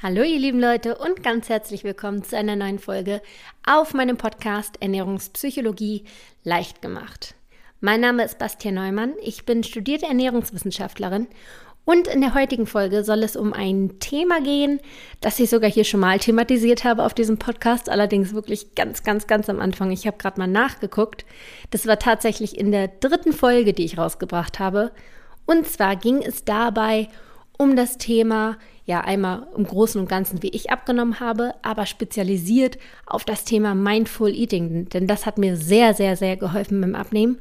Hallo ihr lieben Leute und ganz herzlich willkommen zu einer neuen Folge auf meinem Podcast Ernährungspsychologie leicht gemacht. Mein Name ist Bastian Neumann, ich bin studierte Ernährungswissenschaftlerin und in der heutigen Folge soll es um ein Thema gehen, das ich sogar hier schon mal thematisiert habe auf diesem Podcast, allerdings wirklich ganz, ganz, ganz am Anfang. Ich habe gerade mal nachgeguckt. Das war tatsächlich in der dritten Folge, die ich rausgebracht habe. Und zwar ging es dabei um das Thema ja einmal im Großen und Ganzen, wie ich abgenommen habe, aber spezialisiert auf das Thema Mindful Eating, denn das hat mir sehr, sehr, sehr geholfen beim Abnehmen.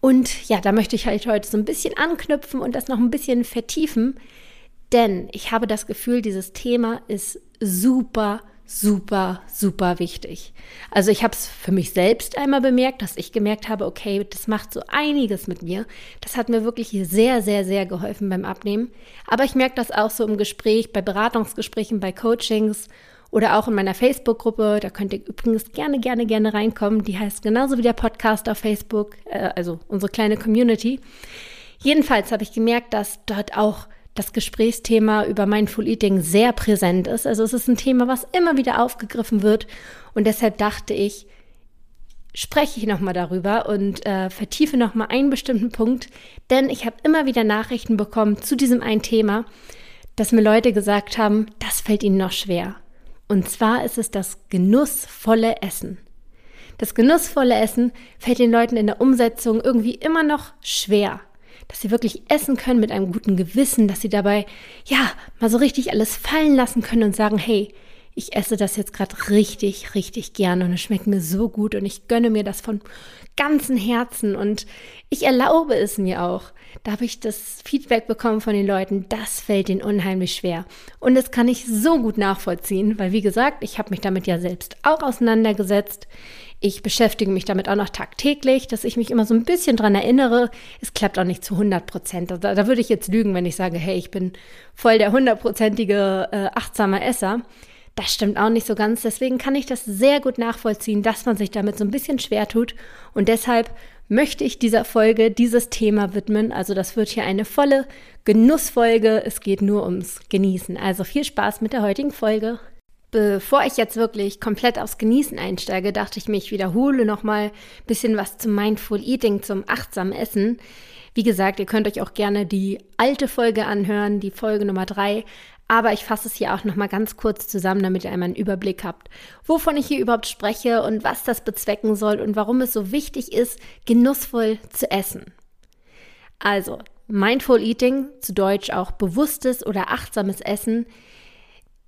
Und ja, da möchte ich halt heute so ein bisschen anknüpfen und das noch ein bisschen vertiefen, denn ich habe das Gefühl, dieses Thema ist super super, super wichtig. Also ich habe es für mich selbst einmal bemerkt, dass ich gemerkt habe, okay, das macht so einiges mit mir. Das hat mir wirklich sehr, sehr, sehr geholfen beim Abnehmen. Aber ich merke das auch so im Gespräch, bei Beratungsgesprächen, bei Coachings oder auch in meiner Facebook-Gruppe. Da könnt ihr übrigens gerne, gerne, gerne reinkommen. Die heißt genauso wie der Podcast auf Facebook, äh, also unsere kleine Community. Jedenfalls habe ich gemerkt, dass dort auch das Gesprächsthema über Mindful Eating sehr präsent ist. Also es ist ein Thema, was immer wieder aufgegriffen wird. Und deshalb dachte ich, spreche ich nochmal darüber und äh, vertiefe nochmal einen bestimmten Punkt. Denn ich habe immer wieder Nachrichten bekommen zu diesem einen Thema, dass mir Leute gesagt haben, das fällt ihnen noch schwer. Und zwar ist es das genussvolle Essen. Das genussvolle Essen fällt den Leuten in der Umsetzung irgendwie immer noch schwer dass sie wirklich essen können mit einem guten Gewissen, dass sie dabei, ja, mal so richtig alles fallen lassen können und sagen, hey, ich esse das jetzt gerade richtig, richtig gerne und es schmeckt mir so gut und ich gönne mir das von ganzem Herzen und ich erlaube es mir auch. Da habe ich das Feedback bekommen von den Leuten, das fällt ihnen unheimlich schwer. Und das kann ich so gut nachvollziehen, weil wie gesagt, ich habe mich damit ja selbst auch auseinandergesetzt. Ich beschäftige mich damit auch noch tagtäglich, dass ich mich immer so ein bisschen dran erinnere. Es klappt auch nicht zu 100 Prozent. Da, da, würde ich jetzt lügen, wenn ich sage, hey, ich bin voll der hundertprozentige äh, achtsame Esser. Das stimmt auch nicht so ganz. Deswegen kann ich das sehr gut nachvollziehen, dass man sich damit so ein bisschen schwer tut. Und deshalb möchte ich dieser Folge dieses Thema widmen. Also das wird hier eine volle Genussfolge. Es geht nur ums Genießen. Also viel Spaß mit der heutigen Folge. Bevor ich jetzt wirklich komplett aufs Genießen einsteige, dachte ich mir, ich wiederhole nochmal ein bisschen was zum Mindful Eating, zum achtsamen Essen. Wie gesagt, ihr könnt euch auch gerne die alte Folge anhören, die Folge Nummer drei. Aber ich fasse es hier auch nochmal ganz kurz zusammen, damit ihr einmal einen Überblick habt, wovon ich hier überhaupt spreche und was das bezwecken soll und warum es so wichtig ist, genussvoll zu essen. Also, Mindful Eating, zu Deutsch auch bewusstes oder achtsames Essen,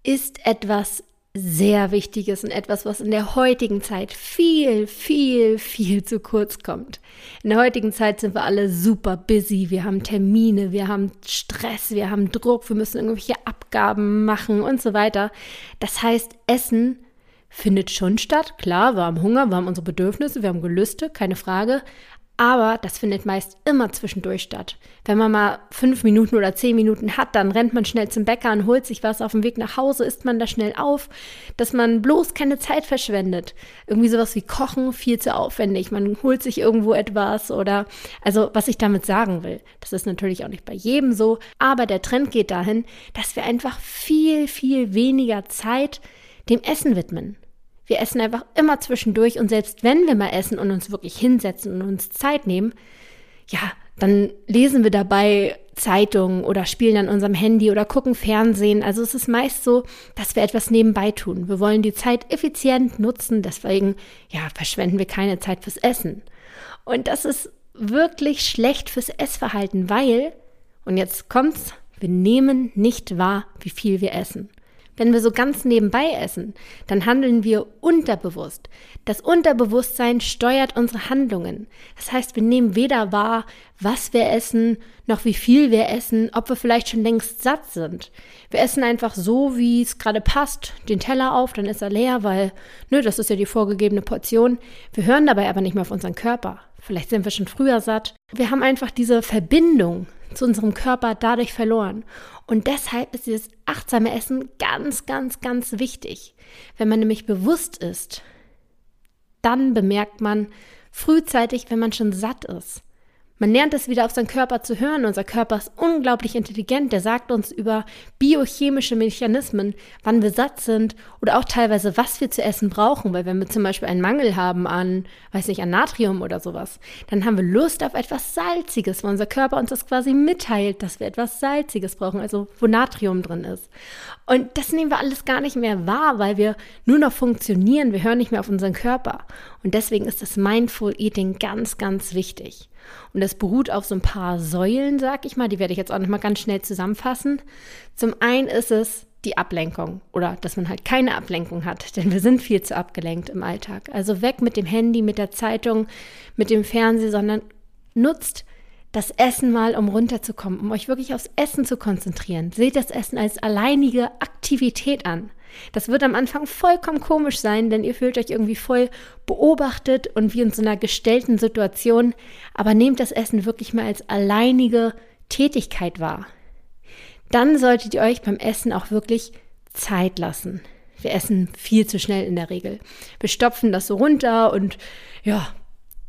ist etwas sehr Wichtiges und etwas, was in der heutigen Zeit viel, viel, viel zu kurz kommt. In der heutigen Zeit sind wir alle super busy. Wir haben Termine, wir haben Stress, wir haben Druck, wir müssen irgendwelche Abgaben machen und so weiter. Das heißt, Essen findet schon statt. Klar, wir haben Hunger, wir haben unsere Bedürfnisse, wir haben Gelüste, keine Frage. Aber das findet meist immer zwischendurch statt. Wenn man mal fünf Minuten oder zehn Minuten hat, dann rennt man schnell zum Bäcker und holt sich was auf dem Weg nach Hause, isst man da schnell auf, dass man bloß keine Zeit verschwendet. Irgendwie sowas wie Kochen viel zu aufwendig. Man holt sich irgendwo etwas oder, also was ich damit sagen will, das ist natürlich auch nicht bei jedem so, aber der Trend geht dahin, dass wir einfach viel, viel weniger Zeit dem Essen widmen. Wir essen einfach immer zwischendurch und selbst wenn wir mal essen und uns wirklich hinsetzen und uns Zeit nehmen, ja, dann lesen wir dabei Zeitungen oder spielen an unserem Handy oder gucken Fernsehen. Also es ist meist so, dass wir etwas nebenbei tun. Wir wollen die Zeit effizient nutzen, deswegen ja, verschwenden wir keine Zeit fürs Essen. Und das ist wirklich schlecht fürs Essverhalten, weil und jetzt kommt's, wir nehmen nicht wahr, wie viel wir essen. Wenn wir so ganz nebenbei essen, dann handeln wir unterbewusst. Das Unterbewusstsein steuert unsere Handlungen. Das heißt, wir nehmen weder wahr, was wir essen, noch wie viel wir essen, ob wir vielleicht schon längst satt sind. Wir essen einfach so, wie es gerade passt, den Teller auf, dann ist er leer, weil, nö, das ist ja die vorgegebene Portion. Wir hören dabei aber nicht mehr auf unseren Körper. Vielleicht sind wir schon früher satt. Wir haben einfach diese Verbindung zu unserem Körper dadurch verloren. Und deshalb ist dieses achtsame Essen ganz, ganz, ganz wichtig. Wenn man nämlich bewusst ist, dann bemerkt man frühzeitig, wenn man schon satt ist. Man lernt es wieder auf seinen Körper zu hören. Unser Körper ist unglaublich intelligent. Der sagt uns über biochemische Mechanismen, wann wir satt sind oder auch teilweise, was wir zu essen brauchen. Weil wenn wir zum Beispiel einen Mangel haben an, weiß nicht, an Natrium oder sowas, dann haben wir Lust auf etwas Salziges, weil unser Körper uns das quasi mitteilt, dass wir etwas Salziges brauchen, also wo Natrium drin ist. Und das nehmen wir alles gar nicht mehr wahr, weil wir nur noch funktionieren. Wir hören nicht mehr auf unseren Körper. Und deswegen ist das Mindful Eating ganz, ganz wichtig. Und das beruht auf so ein paar Säulen, sag ich mal, die werde ich jetzt auch nochmal ganz schnell zusammenfassen. Zum einen ist es die Ablenkung oder dass man halt keine Ablenkung hat, denn wir sind viel zu abgelenkt im Alltag. Also weg mit dem Handy, mit der Zeitung, mit dem Fernsehen, sondern nutzt das Essen mal, um runterzukommen, um euch wirklich aufs Essen zu konzentrieren. Seht das Essen als alleinige Aktivität an. Das wird am Anfang vollkommen komisch sein, denn ihr fühlt euch irgendwie voll beobachtet und wie in so einer gestellten Situation, aber nehmt das Essen wirklich mal als alleinige Tätigkeit wahr. Dann solltet ihr euch beim Essen auch wirklich Zeit lassen. Wir essen viel zu schnell in der Regel. Wir stopfen das so runter und ja,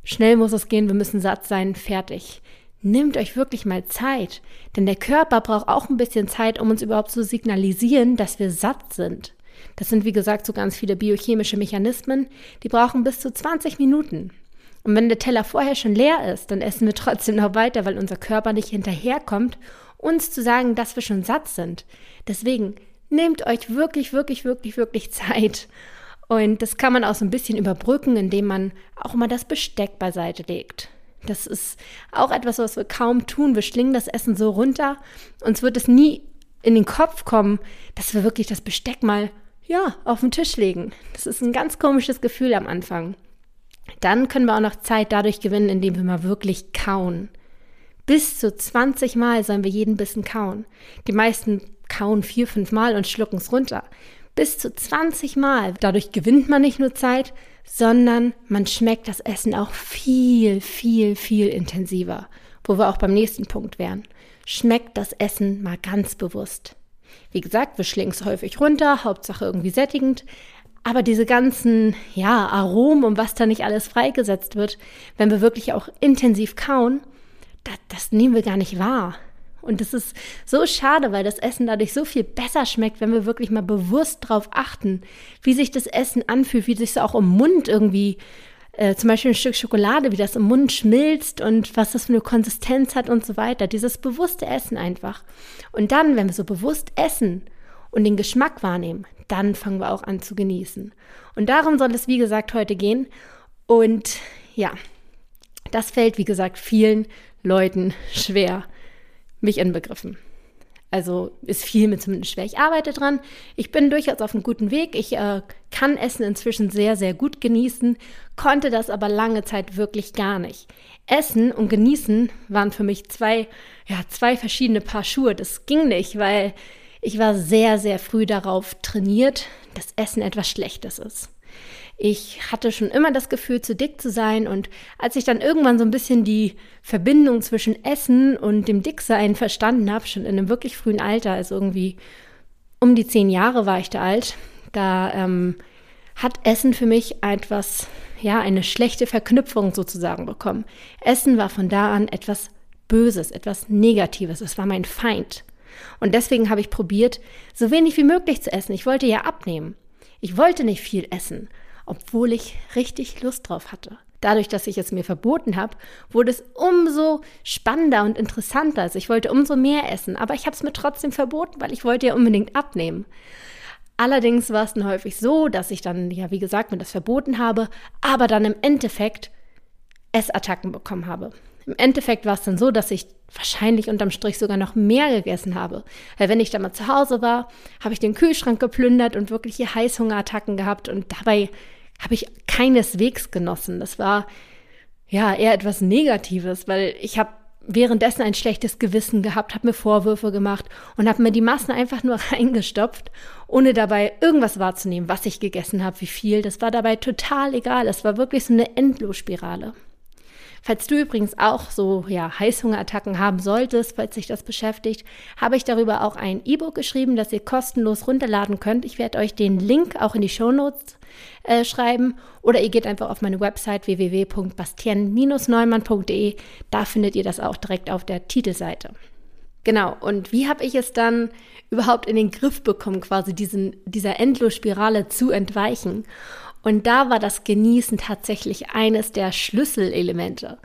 schnell muss es gehen, wir müssen satt sein, fertig. Nehmt euch wirklich mal Zeit, denn der Körper braucht auch ein bisschen Zeit, um uns überhaupt zu signalisieren, dass wir satt sind. Das sind, wie gesagt, so ganz viele biochemische Mechanismen, die brauchen bis zu 20 Minuten. Und wenn der Teller vorher schon leer ist, dann essen wir trotzdem noch weiter, weil unser Körper nicht hinterherkommt, uns zu sagen, dass wir schon satt sind. Deswegen nehmt euch wirklich, wirklich, wirklich, wirklich Zeit. Und das kann man auch so ein bisschen überbrücken, indem man auch mal das Besteck beiseite legt. Das ist auch etwas, was wir kaum tun. Wir schlingen das Essen so runter. Uns wird es nie in den Kopf kommen, dass wir wirklich das Besteck mal ja, auf den Tisch legen. Das ist ein ganz komisches Gefühl am Anfang. Dann können wir auch noch Zeit dadurch gewinnen, indem wir mal wirklich kauen. Bis zu 20 Mal sollen wir jeden Bissen kauen. Die meisten kauen vier, fünf Mal und schlucken es runter. Bis zu 20 Mal. Dadurch gewinnt man nicht nur Zeit, sondern man schmeckt das Essen auch viel, viel, viel intensiver. Wo wir auch beim nächsten Punkt wären. Schmeckt das Essen mal ganz bewusst. Wie gesagt, wir schlingen es häufig runter, Hauptsache irgendwie sättigend. Aber diese ganzen, ja, Aromen und was da nicht alles freigesetzt wird, wenn wir wirklich auch intensiv kauen, das, das nehmen wir gar nicht wahr. Und das ist so schade, weil das Essen dadurch so viel besser schmeckt, wenn wir wirklich mal bewusst darauf achten, wie sich das Essen anfühlt, wie sich es auch im Mund irgendwie äh, zum Beispiel ein Stück Schokolade, wie das im Mund schmilzt und was das für eine Konsistenz hat und so weiter. Dieses bewusste Essen einfach. Und dann, wenn wir so bewusst essen und den Geschmack wahrnehmen, dann fangen wir auch an zu genießen. Und darum soll es, wie gesagt, heute gehen. Und ja, das fällt, wie gesagt, vielen Leuten schwer, mich inbegriffen. Also ist viel mit zumindest schwer. Ich arbeite dran. Ich bin durchaus auf einem guten Weg. Ich äh, kann Essen inzwischen sehr, sehr gut genießen, konnte das aber lange Zeit wirklich gar nicht. Essen und Genießen waren für mich zwei, ja, zwei verschiedene Paar Schuhe. Das ging nicht, weil ich war sehr, sehr früh darauf trainiert, dass Essen etwas Schlechtes ist. Ich hatte schon immer das Gefühl, zu dick zu sein und als ich dann irgendwann so ein bisschen die Verbindung zwischen Essen und dem Dicksein verstanden habe, schon in einem wirklich frühen Alter, also irgendwie um die zehn Jahre war ich da alt, da ähm, hat Essen für mich etwas, ja, eine schlechte Verknüpfung sozusagen bekommen. Essen war von da an etwas Böses, etwas Negatives. Es war mein Feind. Und deswegen habe ich probiert, so wenig wie möglich zu essen. Ich wollte ja abnehmen. Ich wollte nicht viel essen obwohl ich richtig Lust drauf hatte. Dadurch, dass ich es mir verboten habe, wurde es umso spannender und interessanter. Also ich wollte umso mehr essen, aber ich habe es mir trotzdem verboten, weil ich wollte ja unbedingt abnehmen. Allerdings war es dann häufig so, dass ich dann, ja, wie gesagt, mir das verboten habe, aber dann im Endeffekt Essattacken bekommen habe. Im Endeffekt war es dann so, dass ich wahrscheinlich unterm Strich sogar noch mehr gegessen habe. Weil wenn ich dann mal zu Hause war, habe ich den Kühlschrank geplündert und wirkliche Heißhungerattacken gehabt und dabei habe ich keineswegs genossen. Das war ja eher etwas Negatives, weil ich habe währenddessen ein schlechtes Gewissen gehabt, habe mir Vorwürfe gemacht und habe mir die Massen einfach nur reingestopft, ohne dabei irgendwas wahrzunehmen, was ich gegessen habe, wie viel. Das war dabei total egal. Es war wirklich so eine Endlosspirale. Falls du übrigens auch so ja, Heißhungerattacken haben solltest, falls sich das beschäftigt, habe ich darüber auch ein E-Book geschrieben, das ihr kostenlos runterladen könnt. Ich werde euch den Link auch in die Shownotes äh, schreiben oder ihr geht einfach auf meine Website www.bastien-neumann.de. Da findet ihr das auch direkt auf der Titelseite. Genau, und wie habe ich es dann überhaupt in den Griff bekommen, quasi diesen, dieser Endlosspirale zu entweichen? Und da war das Genießen tatsächlich eines der Schlüsselelemente.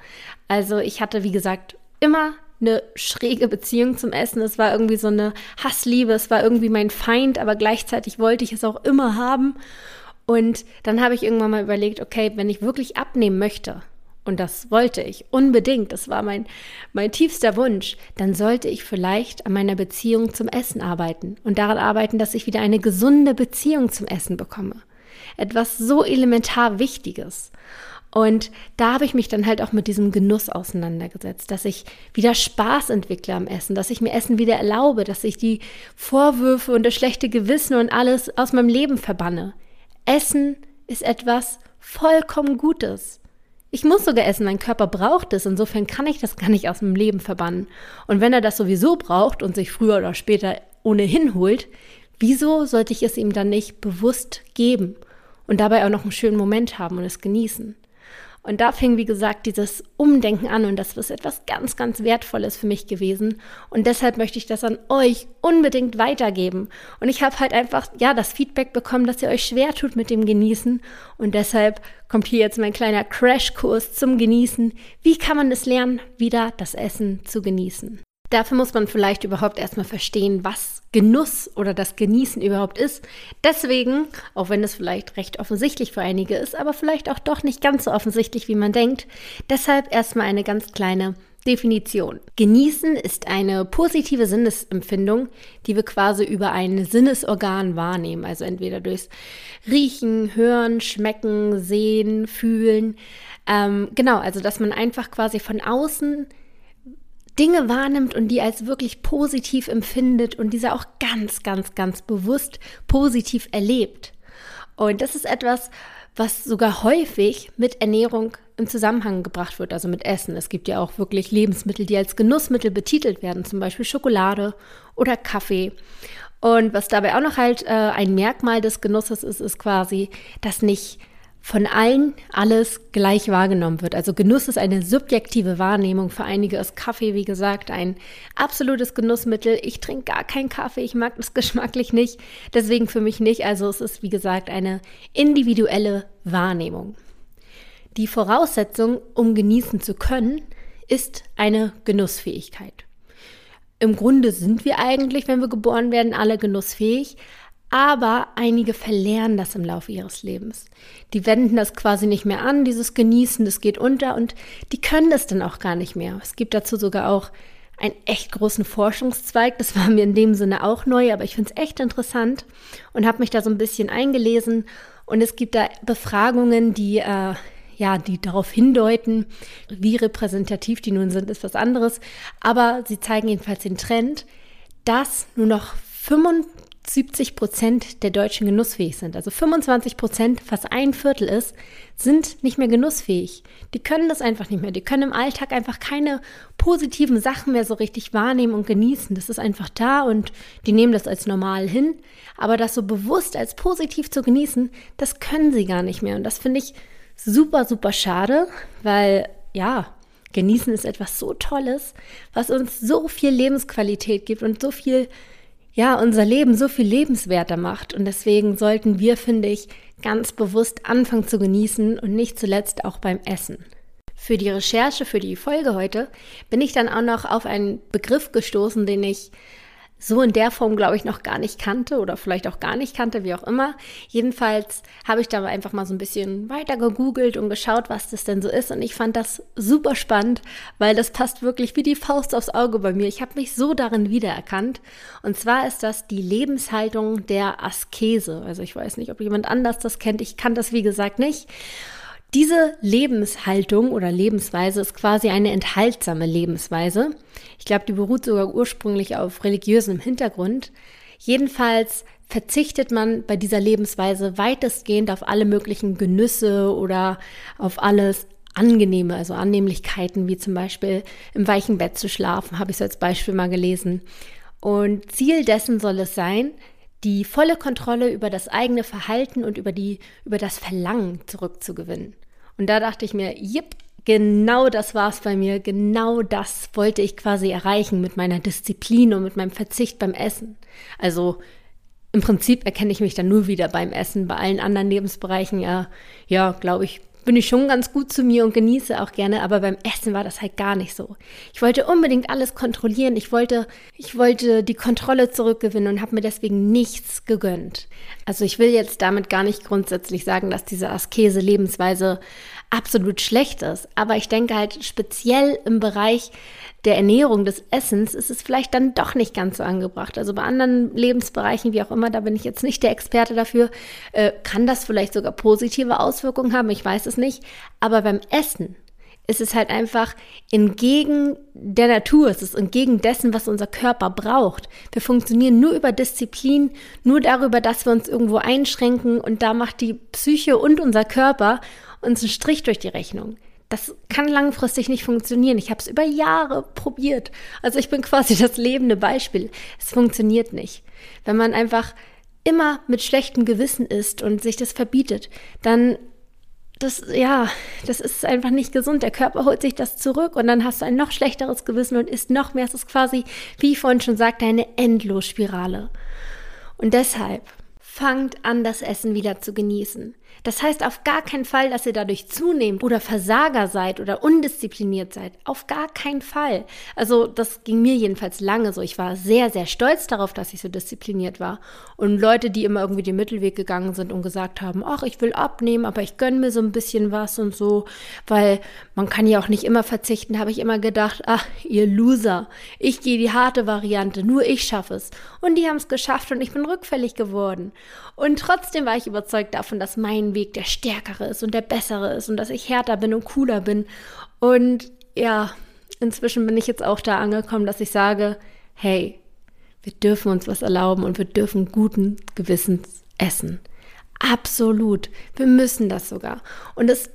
Also ich hatte, wie gesagt, immer eine schräge Beziehung zum Essen. Es war irgendwie so eine Hassliebe, es war irgendwie mein Feind, aber gleichzeitig wollte ich es auch immer haben. Und dann habe ich irgendwann mal überlegt, okay, wenn ich wirklich abnehmen möchte, und das wollte ich unbedingt, das war mein, mein tiefster Wunsch, dann sollte ich vielleicht an meiner Beziehung zum Essen arbeiten und daran arbeiten, dass ich wieder eine gesunde Beziehung zum Essen bekomme etwas so elementar Wichtiges. Und da habe ich mich dann halt auch mit diesem Genuss auseinandergesetzt, dass ich wieder Spaß entwickle am Essen, dass ich mir Essen wieder erlaube, dass ich die Vorwürfe und das schlechte Gewissen und alles aus meinem Leben verbanne. Essen ist etwas vollkommen Gutes. Ich muss sogar essen, mein Körper braucht es, insofern kann ich das gar nicht aus meinem Leben verbannen. Und wenn er das sowieso braucht und sich früher oder später ohnehin holt, wieso sollte ich es ihm dann nicht bewusst geben? Und dabei auch noch einen schönen Moment haben und es genießen. Und da fing, wie gesagt, dieses Umdenken an und das ist etwas ganz, ganz Wertvolles für mich gewesen. Und deshalb möchte ich das an euch unbedingt weitergeben. Und ich habe halt einfach, ja, das Feedback bekommen, dass ihr euch schwer tut mit dem Genießen. Und deshalb kommt hier jetzt mein kleiner Crashkurs zum Genießen. Wie kann man es lernen, wieder das Essen zu genießen? Dafür muss man vielleicht überhaupt erstmal verstehen, was Genuss oder das Genießen überhaupt ist. Deswegen, auch wenn es vielleicht recht offensichtlich für einige ist, aber vielleicht auch doch nicht ganz so offensichtlich, wie man denkt, deshalb erstmal eine ganz kleine Definition. Genießen ist eine positive Sinnesempfindung, die wir quasi über ein Sinnesorgan wahrnehmen, also entweder durchs Riechen, Hören, Schmecken, Sehen, Fühlen. Ähm, genau, also dass man einfach quasi von außen Dinge wahrnimmt und die als wirklich positiv empfindet und diese auch ganz, ganz, ganz bewusst positiv erlebt. Und das ist etwas, was sogar häufig mit Ernährung im Zusammenhang gebracht wird, also mit Essen. Es gibt ja auch wirklich Lebensmittel, die als Genussmittel betitelt werden, zum Beispiel Schokolade oder Kaffee. Und was dabei auch noch halt äh, ein Merkmal des Genusses ist, ist quasi, dass nicht von allen alles gleich wahrgenommen wird. Also Genuss ist eine subjektive Wahrnehmung. Für einige ist Kaffee, wie gesagt, ein absolutes Genussmittel. Ich trinke gar keinen Kaffee, ich mag das geschmacklich nicht, deswegen für mich nicht. Also es ist, wie gesagt, eine individuelle Wahrnehmung. Die Voraussetzung, um genießen zu können, ist eine Genussfähigkeit. Im Grunde sind wir eigentlich, wenn wir geboren werden, alle genussfähig, aber einige verlernen das im Laufe ihres Lebens. Die wenden das quasi nicht mehr an, dieses Genießen, das geht unter und die können das dann auch gar nicht mehr. Es gibt dazu sogar auch einen echt großen Forschungszweig. Das war mir in dem Sinne auch neu, aber ich finde es echt interessant und habe mich da so ein bisschen eingelesen. Und es gibt da Befragungen, die äh, ja, die darauf hindeuten, wie repräsentativ die nun sind, ist was anderes. Aber sie zeigen jedenfalls den Trend, dass nur noch 25 70 Prozent der Deutschen genussfähig sind. Also 25 Prozent, fast ein Viertel ist, sind nicht mehr genussfähig. Die können das einfach nicht mehr. Die können im Alltag einfach keine positiven Sachen mehr so richtig wahrnehmen und genießen. Das ist einfach da und die nehmen das als normal hin. Aber das so bewusst als positiv zu genießen, das können sie gar nicht mehr. Und das finde ich super, super schade, weil ja, genießen ist etwas so Tolles, was uns so viel Lebensqualität gibt und so viel ja, unser Leben so viel lebenswerter macht. Und deswegen sollten wir, finde ich, ganz bewusst anfangen zu genießen und nicht zuletzt auch beim Essen. Für die Recherche für die Folge heute bin ich dann auch noch auf einen Begriff gestoßen, den ich so in der Form, glaube ich, noch gar nicht kannte oder vielleicht auch gar nicht kannte, wie auch immer. Jedenfalls habe ich da einfach mal so ein bisschen weiter gegoogelt und geschaut, was das denn so ist. Und ich fand das super spannend, weil das passt wirklich wie die Faust aufs Auge bei mir. Ich habe mich so darin wiedererkannt. Und zwar ist das die Lebenshaltung der Askese. Also ich weiß nicht, ob jemand anders das kennt. Ich kann das, wie gesagt, nicht. Diese Lebenshaltung oder Lebensweise ist quasi eine enthaltsame Lebensweise. Ich glaube, die beruht sogar ursprünglich auf religiösem Hintergrund. Jedenfalls verzichtet man bei dieser Lebensweise weitestgehend auf alle möglichen Genüsse oder auf alles angenehme, also Annehmlichkeiten, wie zum Beispiel im weichen Bett zu schlafen, habe ich so als Beispiel mal gelesen. Und Ziel dessen soll es sein, die volle Kontrolle über das eigene Verhalten und über, die, über das Verlangen zurückzugewinnen. Und da dachte ich mir, jipp, genau das war es bei mir, genau das wollte ich quasi erreichen mit meiner Disziplin und mit meinem Verzicht beim Essen. Also im Prinzip erkenne ich mich dann nur wieder beim Essen. Bei allen anderen Lebensbereichen, ja, ja, glaube ich, bin ich schon ganz gut zu mir und genieße auch gerne, aber beim Essen war das halt gar nicht so. Ich wollte unbedingt alles kontrollieren. Ich wollte, ich wollte die Kontrolle zurückgewinnen und habe mir deswegen nichts gegönnt. Also ich will jetzt damit gar nicht grundsätzlich sagen, dass diese Askese-Lebensweise absolut schlecht ist. Aber ich denke halt speziell im Bereich der Ernährung, des Essens, ist es vielleicht dann doch nicht ganz so angebracht. Also bei anderen Lebensbereichen, wie auch immer, da bin ich jetzt nicht der Experte dafür, äh, kann das vielleicht sogar positive Auswirkungen haben. Ich weiß es nicht. Aber beim Essen ist es halt einfach entgegen der Natur, es ist entgegen dessen, was unser Körper braucht. Wir funktionieren nur über Disziplin, nur darüber, dass wir uns irgendwo einschränken und da macht die Psyche und unser Körper uns einen Strich durch die Rechnung. Das kann langfristig nicht funktionieren. Ich habe es über Jahre probiert. Also ich bin quasi das lebende Beispiel. Es funktioniert nicht. Wenn man einfach immer mit schlechtem Gewissen ist und sich das verbietet, dann das, ja, das ist einfach nicht gesund. Der Körper holt sich das zurück und dann hast du ein noch schlechteres Gewissen und isst noch mehr. Es ist quasi, wie ich vorhin schon sagte, eine Endlosspirale. Und deshalb fangt an, das Essen wieder zu genießen. Das heißt auf gar keinen Fall, dass ihr dadurch zunehmt oder Versager seid oder undiszipliniert seid. Auf gar keinen Fall. Also das ging mir jedenfalls lange so. Ich war sehr, sehr stolz darauf, dass ich so diszipliniert war. Und Leute, die immer irgendwie den Mittelweg gegangen sind und gesagt haben, ach, ich will abnehmen, aber ich gönne mir so ein bisschen was und so, weil man kann ja auch nicht immer verzichten, habe ich immer gedacht, ach, ihr Loser, ich gehe die harte Variante, nur ich schaffe es. Und die haben es geschafft und ich bin rückfällig geworden. Und trotzdem war ich überzeugt davon, dass mein Weg der stärkere ist und der bessere ist und dass ich härter bin und cooler bin. Und ja, inzwischen bin ich jetzt auch da angekommen, dass ich sage, hey, wir dürfen uns was erlauben und wir dürfen guten Gewissens essen. Absolut. Wir müssen das sogar. Und es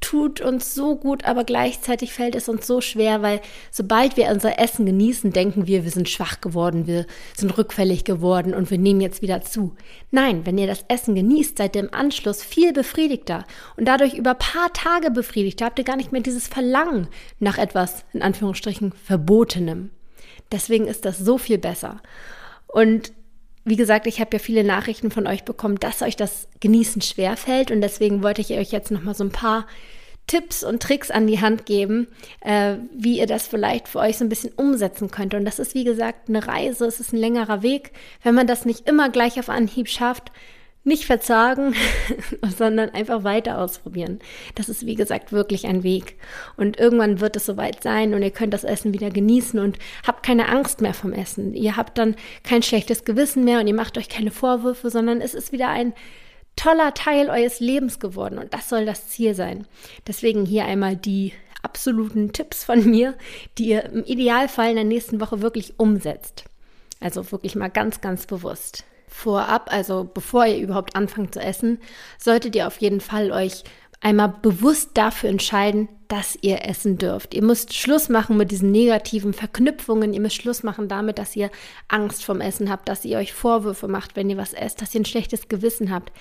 tut uns so gut, aber gleichzeitig fällt es uns so schwer, weil sobald wir unser Essen genießen, denken wir, wir sind schwach geworden, wir sind rückfällig geworden und wir nehmen jetzt wieder zu. Nein, wenn ihr das Essen genießt, seid ihr im Anschluss viel befriedigter und dadurch über paar Tage befriedigt, habt ihr gar nicht mehr dieses Verlangen nach etwas, in Anführungsstrichen, Verbotenem. Deswegen ist das so viel besser. Und wie gesagt, ich habe ja viele Nachrichten von euch bekommen, dass euch das Genießen schwer fällt und deswegen wollte ich euch jetzt noch mal so ein paar Tipps und Tricks an die Hand geben, äh, wie ihr das vielleicht für euch so ein bisschen umsetzen könnt. Und das ist, wie gesagt, eine Reise, es ist ein längerer Weg. Wenn man das nicht immer gleich auf Anhieb schafft, nicht verzagen, sondern einfach weiter ausprobieren. Das ist, wie gesagt, wirklich ein Weg. Und irgendwann wird es soweit sein und ihr könnt das Essen wieder genießen und habt keine Angst mehr vom Essen. Ihr habt dann kein schlechtes Gewissen mehr und ihr macht euch keine Vorwürfe, sondern es ist wieder ein toller Teil eures Lebens geworden und das soll das Ziel sein. Deswegen hier einmal die absoluten Tipps von mir, die ihr im Idealfall in der nächsten Woche wirklich umsetzt. Also wirklich mal ganz, ganz bewusst vorab, also bevor ihr überhaupt anfangt zu essen, solltet ihr auf jeden Fall euch einmal bewusst dafür entscheiden, dass ihr essen dürft. Ihr müsst Schluss machen mit diesen negativen Verknüpfungen. Ihr müsst Schluss machen damit, dass ihr Angst vom Essen habt, dass ihr euch Vorwürfe macht, wenn ihr was esst, dass ihr ein schlechtes Gewissen habt.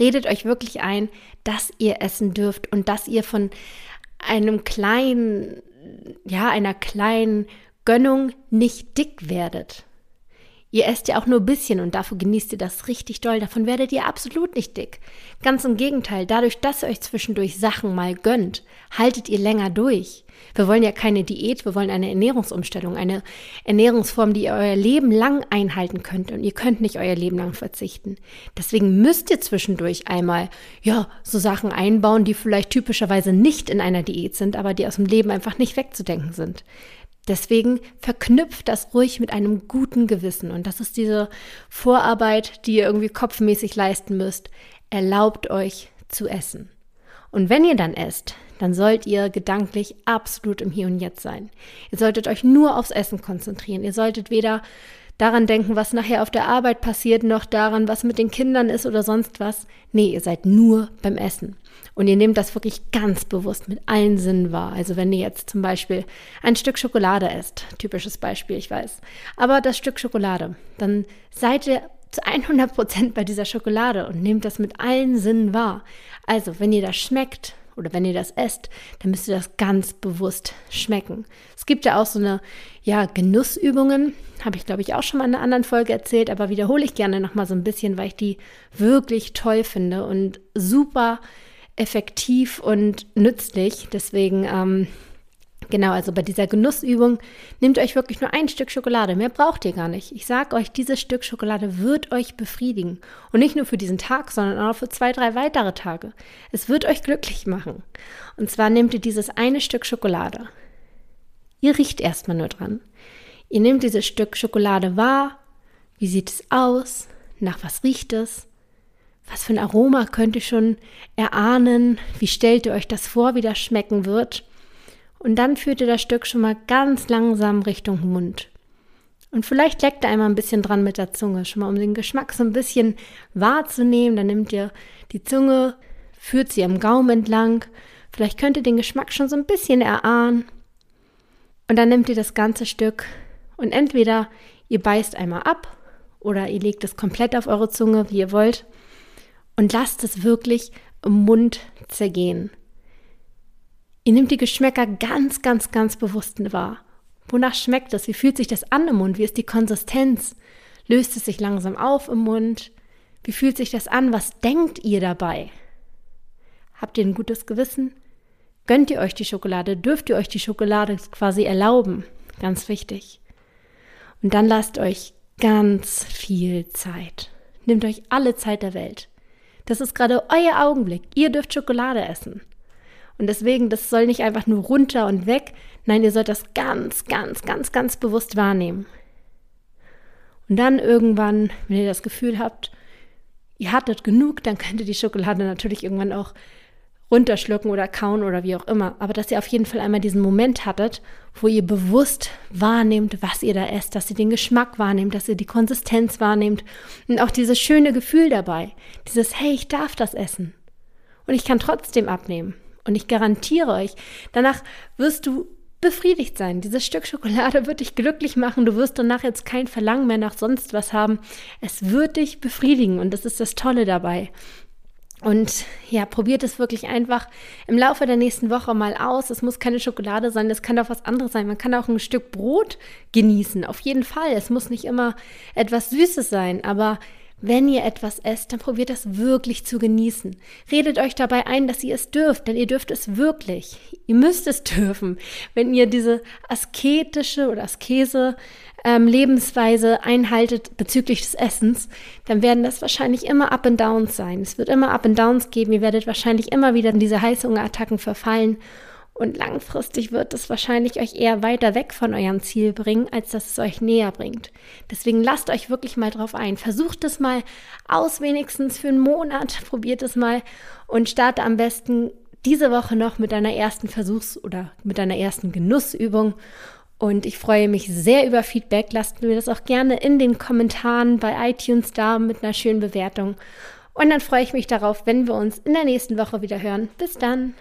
Redet euch wirklich ein, dass ihr essen dürft und dass ihr von einem kleinen, ja, einer kleinen Gönnung nicht dick werdet. Ihr esst ja auch nur ein bisschen und dafür genießt ihr das richtig doll. Davon werdet ihr absolut nicht dick. Ganz im Gegenteil, dadurch, dass ihr euch zwischendurch Sachen mal gönnt, haltet ihr länger durch. Wir wollen ja keine Diät, wir wollen eine Ernährungsumstellung, eine Ernährungsform, die ihr euer Leben lang einhalten könnt und ihr könnt nicht euer Leben lang verzichten. Deswegen müsst ihr zwischendurch einmal, ja, so Sachen einbauen, die vielleicht typischerweise nicht in einer Diät sind, aber die aus dem Leben einfach nicht wegzudenken sind. Deswegen verknüpft das ruhig mit einem guten Gewissen. Und das ist diese Vorarbeit, die ihr irgendwie kopfmäßig leisten müsst. Erlaubt euch zu essen. Und wenn ihr dann esst, dann sollt ihr gedanklich absolut im Hier und Jetzt sein. Ihr solltet euch nur aufs Essen konzentrieren. Ihr solltet weder daran denken, was nachher auf der Arbeit passiert, noch daran, was mit den Kindern ist oder sonst was. Nee, ihr seid nur beim Essen. Und ihr nehmt das wirklich ganz bewusst mit allen Sinnen wahr. Also wenn ihr jetzt zum Beispiel ein Stück Schokolade esst, typisches Beispiel, ich weiß, aber das Stück Schokolade, dann seid ihr zu 100 Prozent bei dieser Schokolade und nehmt das mit allen Sinnen wahr. Also wenn ihr das schmeckt, oder wenn ihr das esst, dann müsst ihr das ganz bewusst schmecken. Es gibt ja auch so eine, ja, Genussübungen, habe ich glaube ich auch schon mal in einer anderen Folge erzählt, aber wiederhole ich gerne nochmal so ein bisschen, weil ich die wirklich toll finde und super effektiv und nützlich. Deswegen ähm, Genau, also bei dieser Genussübung nehmt euch wirklich nur ein Stück Schokolade. Mehr braucht ihr gar nicht. Ich sage euch, dieses Stück Schokolade wird euch befriedigen. Und nicht nur für diesen Tag, sondern auch für zwei, drei weitere Tage. Es wird euch glücklich machen. Und zwar nehmt ihr dieses eine Stück Schokolade. Ihr riecht erstmal nur dran. Ihr nehmt dieses Stück Schokolade wahr. Wie sieht es aus? Nach was riecht es? Was für ein Aroma könnt ihr schon erahnen? Wie stellt ihr euch das vor, wie das schmecken wird? Und dann führt ihr das Stück schon mal ganz langsam Richtung Mund. Und vielleicht leckt ihr einmal ein bisschen dran mit der Zunge, schon mal um den Geschmack so ein bisschen wahrzunehmen. Dann nehmt ihr die Zunge, führt sie am Gaumen entlang. Vielleicht könnt ihr den Geschmack schon so ein bisschen erahnen. Und dann nehmt ihr das ganze Stück und entweder ihr beißt einmal ab oder ihr legt es komplett auf eure Zunge, wie ihr wollt, und lasst es wirklich im Mund zergehen. Ihr nehmt die Geschmäcker ganz, ganz, ganz bewusst wahr. Wonach schmeckt es? Wie fühlt sich das an im Mund? Wie ist die Konsistenz? Löst es sich langsam auf im Mund? Wie fühlt sich das an? Was denkt ihr dabei? Habt ihr ein gutes Gewissen? Gönnt ihr euch die Schokolade? Dürft ihr euch die Schokolade quasi erlauben? Ganz wichtig. Und dann lasst euch ganz viel Zeit. Nehmt euch alle Zeit der Welt. Das ist gerade euer Augenblick. Ihr dürft Schokolade essen. Und deswegen, das soll nicht einfach nur runter und weg. Nein, ihr sollt das ganz, ganz, ganz, ganz bewusst wahrnehmen. Und dann irgendwann, wenn ihr das Gefühl habt, ihr hattet genug, dann könnt ihr die Schokolade natürlich irgendwann auch runterschlucken oder kauen oder wie auch immer. Aber dass ihr auf jeden Fall einmal diesen Moment hattet, wo ihr bewusst wahrnehmt, was ihr da esst, dass ihr den Geschmack wahrnehmt, dass ihr die Konsistenz wahrnehmt und auch dieses schöne Gefühl dabei. Dieses, hey, ich darf das essen. Und ich kann trotzdem abnehmen. Und ich garantiere euch, danach wirst du befriedigt sein. Dieses Stück Schokolade wird dich glücklich machen. Du wirst danach jetzt kein Verlangen mehr nach sonst was haben. Es wird dich befriedigen und das ist das Tolle dabei. Und ja, probiert es wirklich einfach im Laufe der nächsten Woche mal aus. Es muss keine Schokolade sein, es kann auch was anderes sein. Man kann auch ein Stück Brot genießen, auf jeden Fall. Es muss nicht immer etwas Süßes sein, aber wenn ihr etwas esst, dann probiert das wirklich zu genießen. Redet euch dabei ein, dass ihr es dürft, denn ihr dürft es wirklich. Ihr müsst es dürfen. Wenn ihr diese asketische oder Askese ähm, Lebensweise einhaltet bezüglich des Essens, dann werden das wahrscheinlich immer Up and Downs sein. Es wird immer Up and Downs geben. Ihr werdet wahrscheinlich immer wieder in diese Heißhungerattacken verfallen. Und langfristig wird es wahrscheinlich euch eher weiter weg von eurem Ziel bringen, als dass es euch näher bringt. Deswegen lasst euch wirklich mal drauf ein. Versucht es mal aus, wenigstens für einen Monat. Probiert es mal und starte am besten diese Woche noch mit deiner ersten Versuchs- oder mit deiner ersten Genussübung. Und ich freue mich sehr über Feedback. Lasst mir das auch gerne in den Kommentaren bei iTunes da mit einer schönen Bewertung. Und dann freue ich mich darauf, wenn wir uns in der nächsten Woche wieder hören. Bis dann.